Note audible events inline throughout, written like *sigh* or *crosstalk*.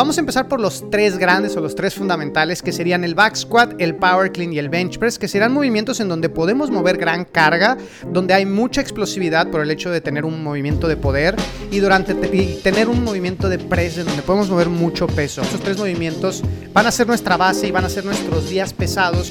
Vamos a empezar por los tres grandes o los tres fundamentales que serían el back squat, el power clean y el bench press, que serán movimientos en donde podemos mover gran carga, donde hay mucha explosividad por el hecho de tener un movimiento de poder y durante tener un movimiento de press en donde podemos mover mucho peso. Estos tres movimientos van a ser nuestra base y van a ser nuestros días pesados.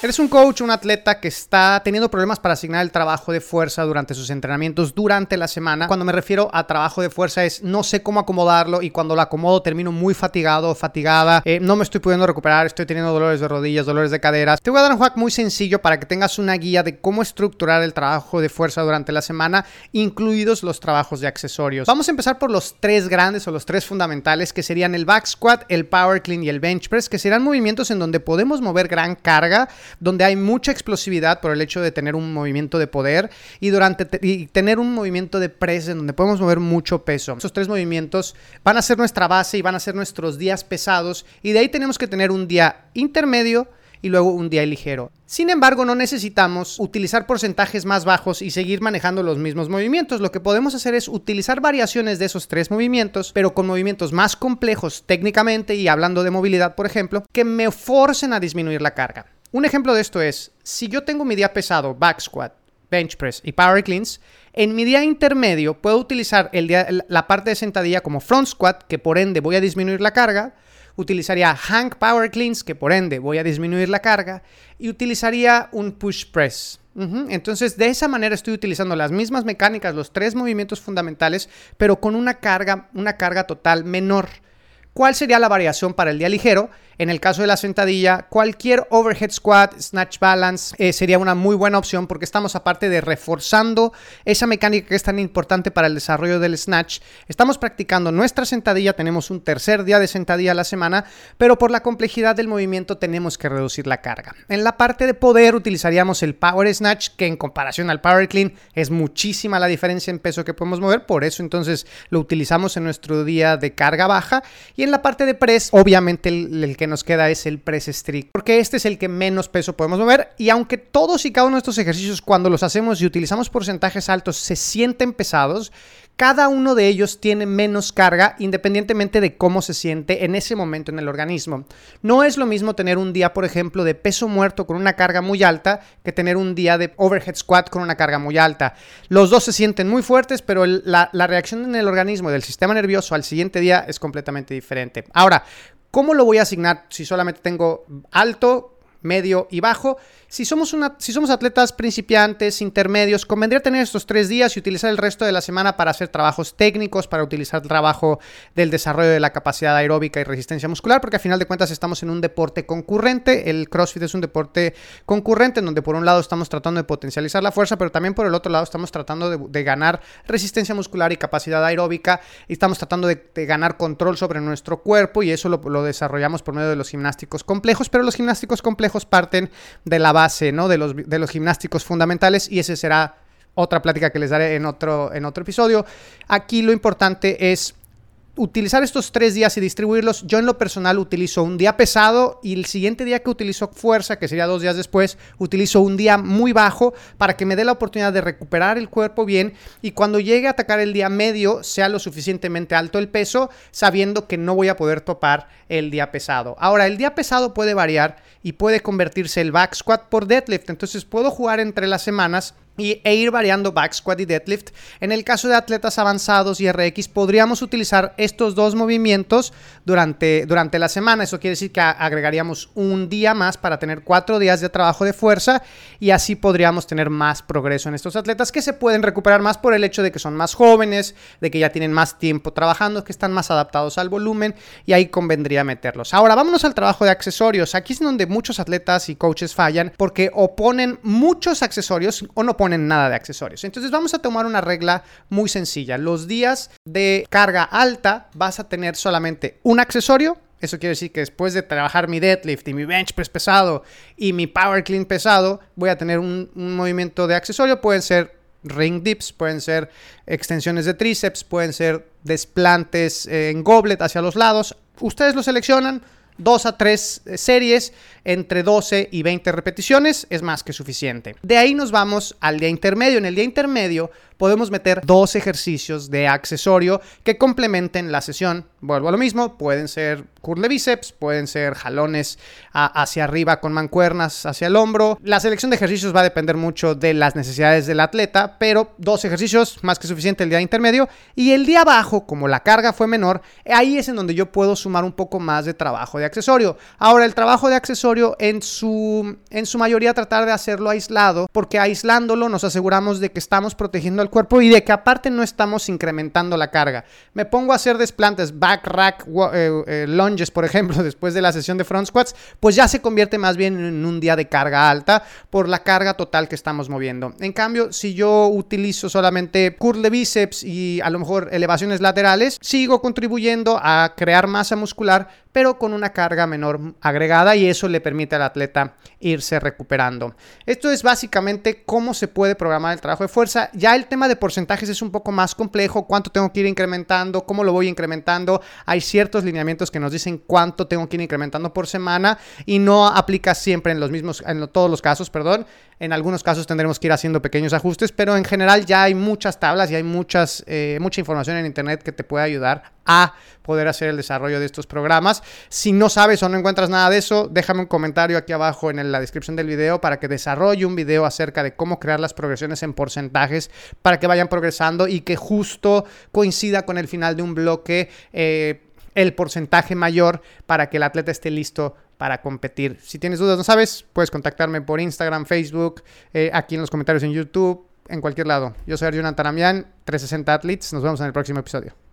Eres un coach, un atleta que está teniendo problemas para asignar el trabajo de fuerza durante sus entrenamientos durante la semana. Cuando me refiero a trabajo de fuerza es no sé cómo acomodarlo y cuando lo acomodo termino muy fatigado o fatigada. Eh, no me estoy pudiendo recuperar, estoy teniendo dolores de rodillas, dolores de caderas. Te voy a dar un hack muy sencillo para que tengas una guía de cómo estructurar el trabajo de fuerza durante la semana, incluidos los trabajos de accesorios. Vamos a empezar por los tres grandes o los tres fundamentales que serían el back squat, el power clean y el bench press, que serán movimientos en donde podemos mover gran carga donde hay mucha explosividad por el hecho de tener un movimiento de poder y durante tener un movimiento de press en donde podemos mover mucho peso. Esos tres movimientos van a ser nuestra base y van a ser nuestros días pesados y de ahí tenemos que tener un día intermedio y luego un día ligero. Sin embargo, no necesitamos utilizar porcentajes más bajos y seguir manejando los mismos movimientos. Lo que podemos hacer es utilizar variaciones de esos tres movimientos, pero con movimientos más complejos técnicamente y hablando de movilidad, por ejemplo, que me forcen a disminuir la carga. Un ejemplo de esto es, si yo tengo mi día pesado, back squat, bench press y power cleans, en mi día intermedio puedo utilizar la parte de sentadilla como front squat, que por ende voy a disminuir la carga, utilizaría hang power cleans, que por ende voy a disminuir la carga, y utilizaría un push press. Entonces, de esa manera estoy utilizando las mismas mecánicas, los tres movimientos fundamentales, pero con una carga, una carga total menor. ¿Cuál sería la variación para el día ligero? En el caso de la sentadilla, cualquier overhead squat, snatch balance eh, sería una muy buena opción porque estamos aparte de reforzando esa mecánica que es tan importante para el desarrollo del snatch. Estamos practicando nuestra sentadilla, tenemos un tercer día de sentadilla a la semana, pero por la complejidad del movimiento tenemos que reducir la carga. En la parte de poder utilizaríamos el power snatch, que en comparación al power clean es muchísima la diferencia en peso que podemos mover, por eso entonces lo utilizamos en nuestro día de carga baja. Y en la parte de press, obviamente el, el que nos queda es el press strict, porque este es el que menos peso podemos mover y aunque todos y cada uno de estos ejercicios cuando los hacemos y utilizamos porcentajes altos se sienten pesados, cada uno de ellos tiene menos carga independientemente de cómo se siente en ese momento en el organismo. No es lo mismo tener un día, por ejemplo, de peso muerto con una carga muy alta que tener un día de overhead squat con una carga muy alta. Los dos se sienten muy fuertes, pero la, la reacción en el organismo del sistema nervioso al siguiente día es completamente diferente. Ahora, ¿Cómo lo voy a asignar si solamente tengo alto, medio y bajo. Si somos, una, si somos atletas principiantes, intermedios, convendría tener estos tres días y utilizar el resto de la semana para hacer trabajos técnicos, para utilizar el trabajo del desarrollo de la capacidad aeróbica y resistencia muscular, porque a final de cuentas estamos en un deporte concurrente. El CrossFit es un deporte concurrente en donde por un lado estamos tratando de potencializar la fuerza, pero también por el otro lado estamos tratando de, ganar resistencia muscular y capacidad aeróbica y estamos tratando de, ganar control sobre nuestro cuerpo y eso lo, lo desarrollamos por medio de los gimnásticos complejos, pero los gimnásticos complejos parten de la base, ¿no? De los, de los gimnásticos fundamentales y ese será otra plática que les daré en otro, en otro episodio. Aquí lo importante es utilizar estos tres días y distribuirlos, yo en lo personal utilizo un día pesado y el siguiente día que utilizo fuerza, que sería dos días después, utilizo un día muy bajo para que me dé la oportunidad de recuperar el cuerpo bien y cuando llegue a atacar el día medio sea lo suficientemente alto el peso, sabiendo que no voy a poder topar el día pesado. Ahora, el día pesado puede variar y puede convertirse el back squat por deadlift, entonces puedo jugar entre las semanas y, e ir variando back squat y deadlift. En el caso de atletas avanzados y RX, podríamos utilizar estos dos movimientos durante, durante la semana. Eso quiere decir que agregaríamos un día más para tener cuatro días de trabajo de fuerza y así podríamos tener más progreso en estos atletas que se pueden recuperar más por el hecho de que son más jóvenes, de que ya tienen más tiempo trabajando, que están más adaptados al volumen y ahí convendría meterlos. Ahora, vámonos al trabajo de accesorios. Aquí es donde muchos atletas y coaches fallan porque oponen muchos accesorios o no ponen nada de accesorios. Entonces vamos a tomar una regla muy sencilla. Los días de carga alta vas a tener solamente un accesorio Eso quiere decir que después de trabajar mi deadlift y mi bench press pesado y mi power clean pesado, voy a tener un, un movimiento de accesorio. Pueden ser ring dips, pueden ser extensiones de tríceps, pueden ser desplantes en goblet hacia los lados. Ustedes lo seleccionan, dos a tres eh, series entre 12 y 20 repeticiones es más que suficiente. De ahí nos vamos al día intermedio. En el día intermedio podemos meter dos ejercicios de accesorio que complementen la sesión. Vuelvo a lo mismo, pueden ser curl bíceps, pueden ser jalones hacia arriba con mancuernas hacia el hombro. La selección de ejercicios va a depender mucho de las necesidades del atleta, pero dos ejercicios más que suficiente el día intermedio y el día abajo, como la carga fue menor, ahí es en donde yo puedo sumar un poco más de trabajo de accesorio. Ahora, el trabajo de accesorio en su, en su mayoría tratar de hacerlo aislado, porque aislándolo nos aseguramos de que estamos protegiendo al cuerpo y de que aparte no estamos incrementando la carga. Me pongo a hacer desplantes, rack, eh, eh, lunges, por ejemplo, *laughs* después de la sesión de front squats, pues ya se convierte más bien en un día de carga alta por la carga total que estamos moviendo. En cambio, si yo utilizo solamente curl de bíceps y a lo mejor elevaciones laterales, sigo contribuyendo a crear masa muscular, pero con una carga menor agregada y eso le permite al atleta irse recuperando. Esto es básicamente cómo se puede programar el trabajo de fuerza. Ya el tema de porcentajes es un poco más complejo, cuánto tengo que ir incrementando, cómo lo voy incrementando. Hay ciertos lineamientos que nos dicen cuánto tengo que ir incrementando por semana y no aplica siempre en los mismos, en todos los casos, perdón. En algunos casos tendremos que ir haciendo pequeños ajustes, pero en general ya hay muchas tablas y hay muchas, eh, mucha información en internet que te puede ayudar a poder hacer el desarrollo de estos programas. Si no sabes o no encuentras nada de eso, déjame un comentario aquí abajo en la descripción del video para que desarrolle un video acerca de cómo crear las progresiones en porcentajes para que vayan progresando y que justo coincida con el final de un bloque. Eh, el porcentaje mayor para que el atleta esté listo para competir. Si tienes dudas, no sabes, puedes contactarme por Instagram, Facebook, eh, aquí en los comentarios en YouTube, en cualquier lado. Yo soy Arjun Antaramian, 360 Athletes. Nos vemos en el próximo episodio.